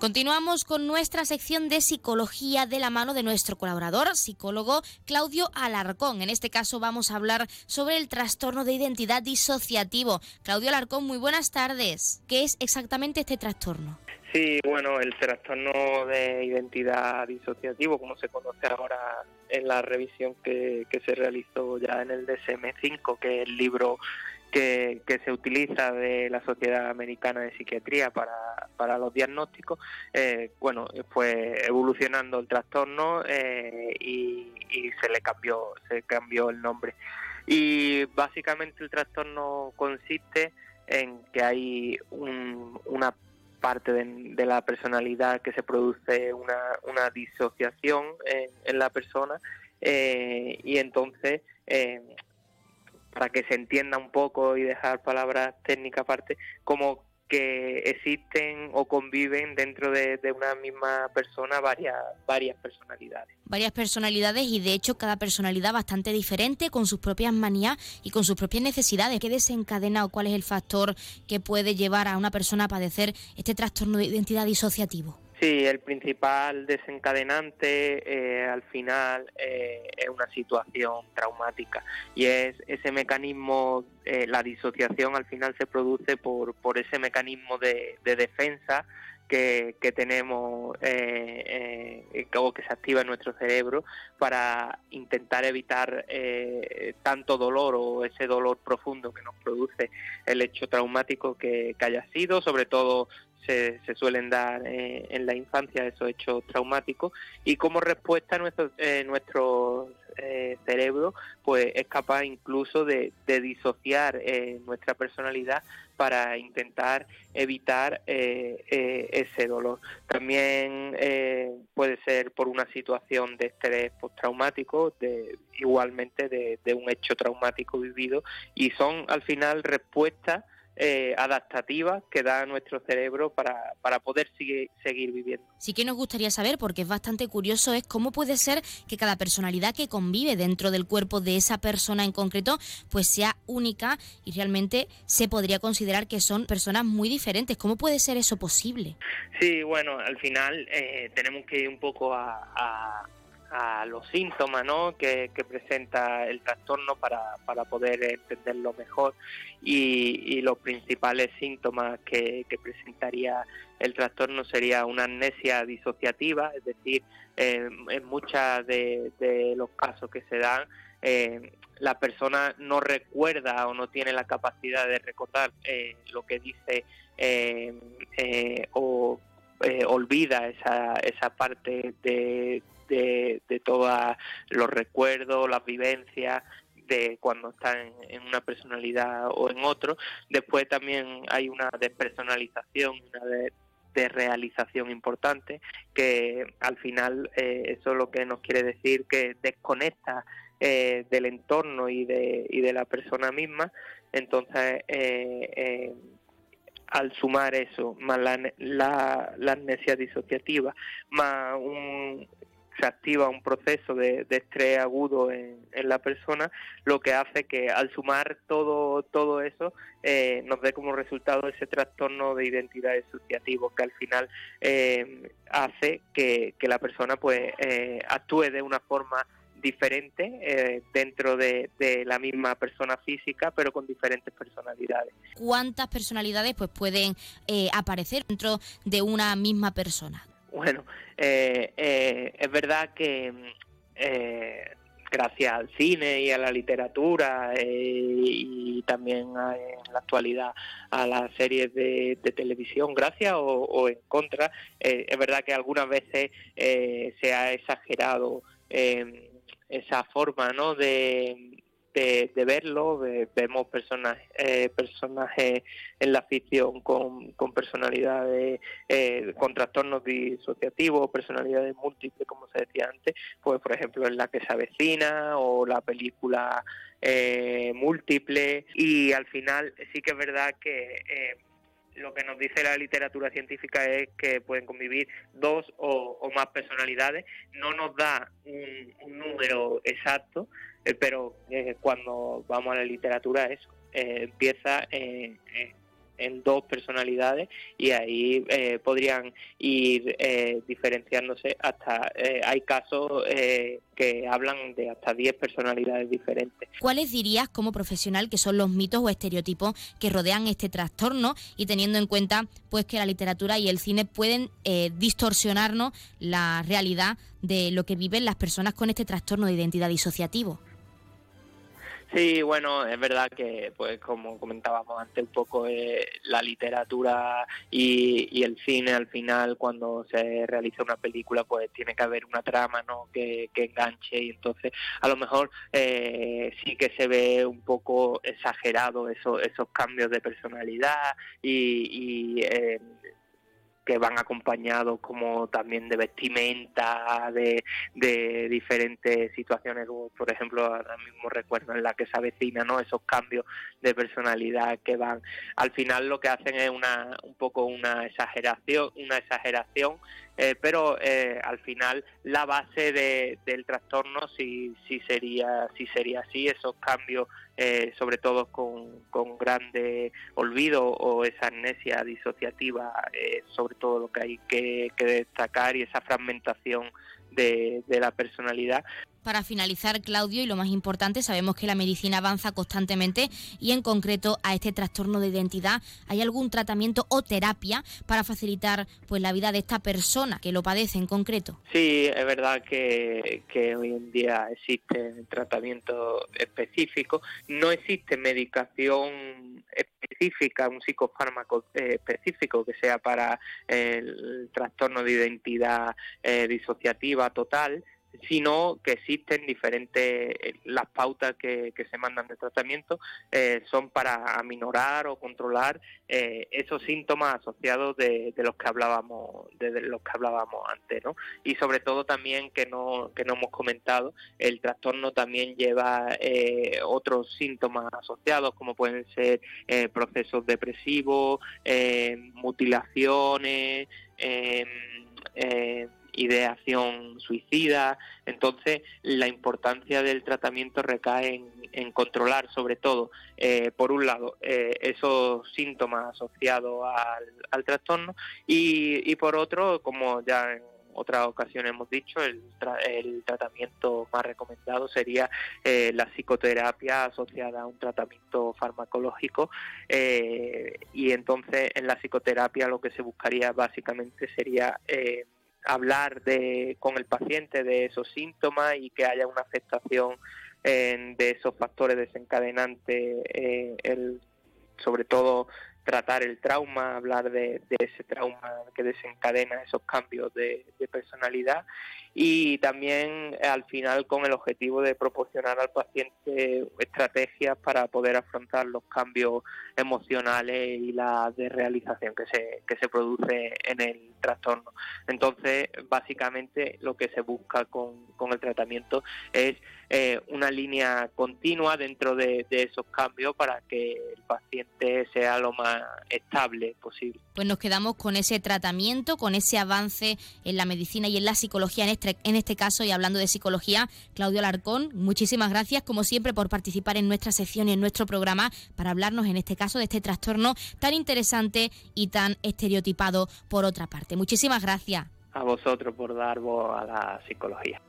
Continuamos con nuestra sección de psicología de la mano de nuestro colaborador, psicólogo Claudio Alarcón. En este caso vamos a hablar sobre el trastorno de identidad disociativo. Claudio Alarcón, muy buenas tardes. ¿Qué es exactamente este trastorno? Sí, bueno, el trastorno de identidad disociativo, como se conoce ahora en la revisión que, que se realizó ya en el DSM-5, que es el libro que, se utiliza de la Sociedad Americana de Psiquiatría para, los diagnósticos, eh, bueno, fue evolucionando el trastorno eh, y, se le cambió, se cambió el nombre. Y básicamente el trastorno consiste en que hay una parte de, la personalidad que se produce una, una disociación en, la persona eh, y entonces para que se entienda un poco y dejar palabras técnicas aparte, como que existen o conviven dentro de, una misma persona varias, varias personalidades. Varias personalidades y de hecho cada personalidad bastante diferente, con sus propias manías y con sus propias necesidades. ¿Qué desencadena o cuál es el factor que puede llevar a una persona a padecer este trastorno de identidad disociativo? Sí, el principal desencadenante eh, al final eh, es una situación traumática y es ese mecanismo, eh, la disociación al final se produce por, por ese mecanismo de, defensa que, que tenemos eh, o que se activa en nuestro cerebro para intentar evitar tanto dolor o ese dolor profundo que nos produce el hecho traumático que haya sido, sobre todo se, suelen dar eh, en la infancia esos hechos traumáticos y como respuesta nuestro, eh, nuestro eh, cerebro pues es capaz incluso de, disociar nuestra personalidad para intentar evitar ese dolor. También puede ser por una situación de estrés postraumático, de, igualmente de un hecho traumático vivido y son al final respuestas eh, adaptativas que da nuestro cerebro para, para poder seguir, seguir viviendo. Sí que nos gustaría saber, porque es bastante curioso, es cómo puede ser que cada personalidad que convive dentro del cuerpo de esa persona en concreto, pues sea única y realmente se podría considerar que son personas muy diferentes. ¿Cómo puede ser eso posible? Sí, bueno, al final eh, tenemos que ir un poco a a los síntomas ¿no? que, presenta el trastorno para, para poder entenderlo mejor y, los principales síntomas que, presentaría el trastorno sería una amnesia disociativa, es decir, en muchos de, los casos que se dan, eh, la persona no recuerda o no tiene la capacidad de recordar eh, lo que dice eh, olvida esa, esa parte de, de, de todos los recuerdos, las vivencias de cuando están en una personalidad o en otro. Después también hay una despersonalización, una de, realización importante, que al final eh, eso es lo que nos quiere decir que desconecta eh, del entorno y de, y de la persona misma. Entonces, eh, al sumar eso, más la, la, la amnesia disociativa, más un, se activa un proceso de, estrés agudo en, la persona, lo que hace que al sumar todo, todo eso eh, nos dé como resultado ese trastorno de identidad disociativo que al final eh, hace que, la persona pues eh, actúe de una forma diferente dentro de, de, la misma persona física, pero con diferentes personalidades. ¿Cuántas personalidades pues pueden aparecer dentro de una misma persona? Bueno, eh, eh, es verdad que eh, gracias al cine y a la literatura y también en la actualidad a las series de, televisión, gracias o, en contra, es verdad que algunas veces se ha exagerado esa forma ¿no? de, de, verlo, vemos personajes, eh, personajes en la ficción con, con personalidades, eh, con trastornos disociativos, personalidades múltiples, como se decía antes, pues por ejemplo en la que se avecina o la película eh, múltiple y al final sí que es verdad que eh, lo que nos dice la literatura científica es que pueden convivir dos o, más personalidades. No nos da un número exacto, eh, pero eh, cuando vamos a la literatura eso eh, empieza en dos personalidades y ahí eh, podrían ir eh, diferenciándose hasta, eh, hay casos que hablan de hasta 10 personalidades diferentes. ¿Cuáles dirías como profesional que son los mitos o estereotipos que rodean este trastorno y teniendo en cuenta pues que la literatura y el cine pueden distorsionarnos la realidad de lo que viven las personas con este trastorno de identidad disociativo? Sí, bueno, es verdad que, pues como comentábamos antes, un poco eh, la literatura y, el cine al final, cuando se realiza una película, pues tiene que haber una trama, ¿no? Que, enganche y entonces a lo mejor eh, sí que se ve un poco exagerado eso, esos cambios de personalidad y, y eh, que van acompañados como también de vestimenta, de, de diferentes situaciones, como por ejemplo ahora mismo recuerdo en la que se avecina, ¿no? Esos cambios de personalidad que van, al final lo que hacen es una, un poco una exageración, una exageración eh, pero eh, al final la base del trastorno sí, sí sería sí sería así. Esos cambios eh, sobre todo con, con grande olvido o esa amnesia disociativa sobre todo lo que hay que, que destacar y esa fragmentación de, de la personalidad para finalizar, Claudio, y lo más importante, sabemos que la medicina avanza constantemente y en concreto a este trastorno de identidad, ¿hay algún tratamiento o terapia para facilitar pues la vida de esta persona que lo padece en concreto? Sí, es verdad que, hoy en día existe tratamiento específico, no existe medicación específica, un psicofármaco eh, específico que sea para el trastorno de identidad eh, disociativa total, sino que existen diferentes, eh, las pautas que, se mandan de tratamiento eh, son para aminorar o controlar eh, esos síntomas asociados de, los que hablábamos, de, los que hablábamos antes, ¿no? Y sobre todo también que no, que no hemos comentado, el trastorno también lleva otros síntomas asociados, como pueden ser procesos depresivos, mutilaciones, ideación suicida. Entonces, la importancia del tratamiento recae en, controlar, sobre todo, eh, por un lado, eh, esos síntomas asociados al, trastorno y, por otro, como ya en otras ocasiones hemos dicho, el, tratamiento más recomendado sería eh, la psicoterapia asociada a un tratamiento farmacológico y entonces en la psicoterapia lo que se buscaría básicamente sería hablar de, con el paciente de esos síntomas y que haya una aceptación de esos factores desencadenantes, eh, el, sobre todo tratar el trauma, hablar de, ese trauma que desencadena esos cambios de, personalidad y también al final con el objetivo de proporcionar al paciente estrategias para poder afrontar los cambios emocionales y la desrealización que se, que se produce en el trastorno. Entonces, básicamente lo que se busca con, con el tratamiento es eh, una línea continua dentro de, esos cambios para que el paciente sea lo más estable posible. Pues nos quedamos con ese tratamiento, con ese avance en la medicina y en la psicología en este, en este caso y hablando de psicología, Claudio Alarcón, muchísimas gracias como siempre por participar en nuestra sección y en nuestro programa para hablarnos en este caso de este trastorno tan interesante y tan estereotipado por otra parte. Muchísimas gracias. A vosotros por dar voz a la psicología.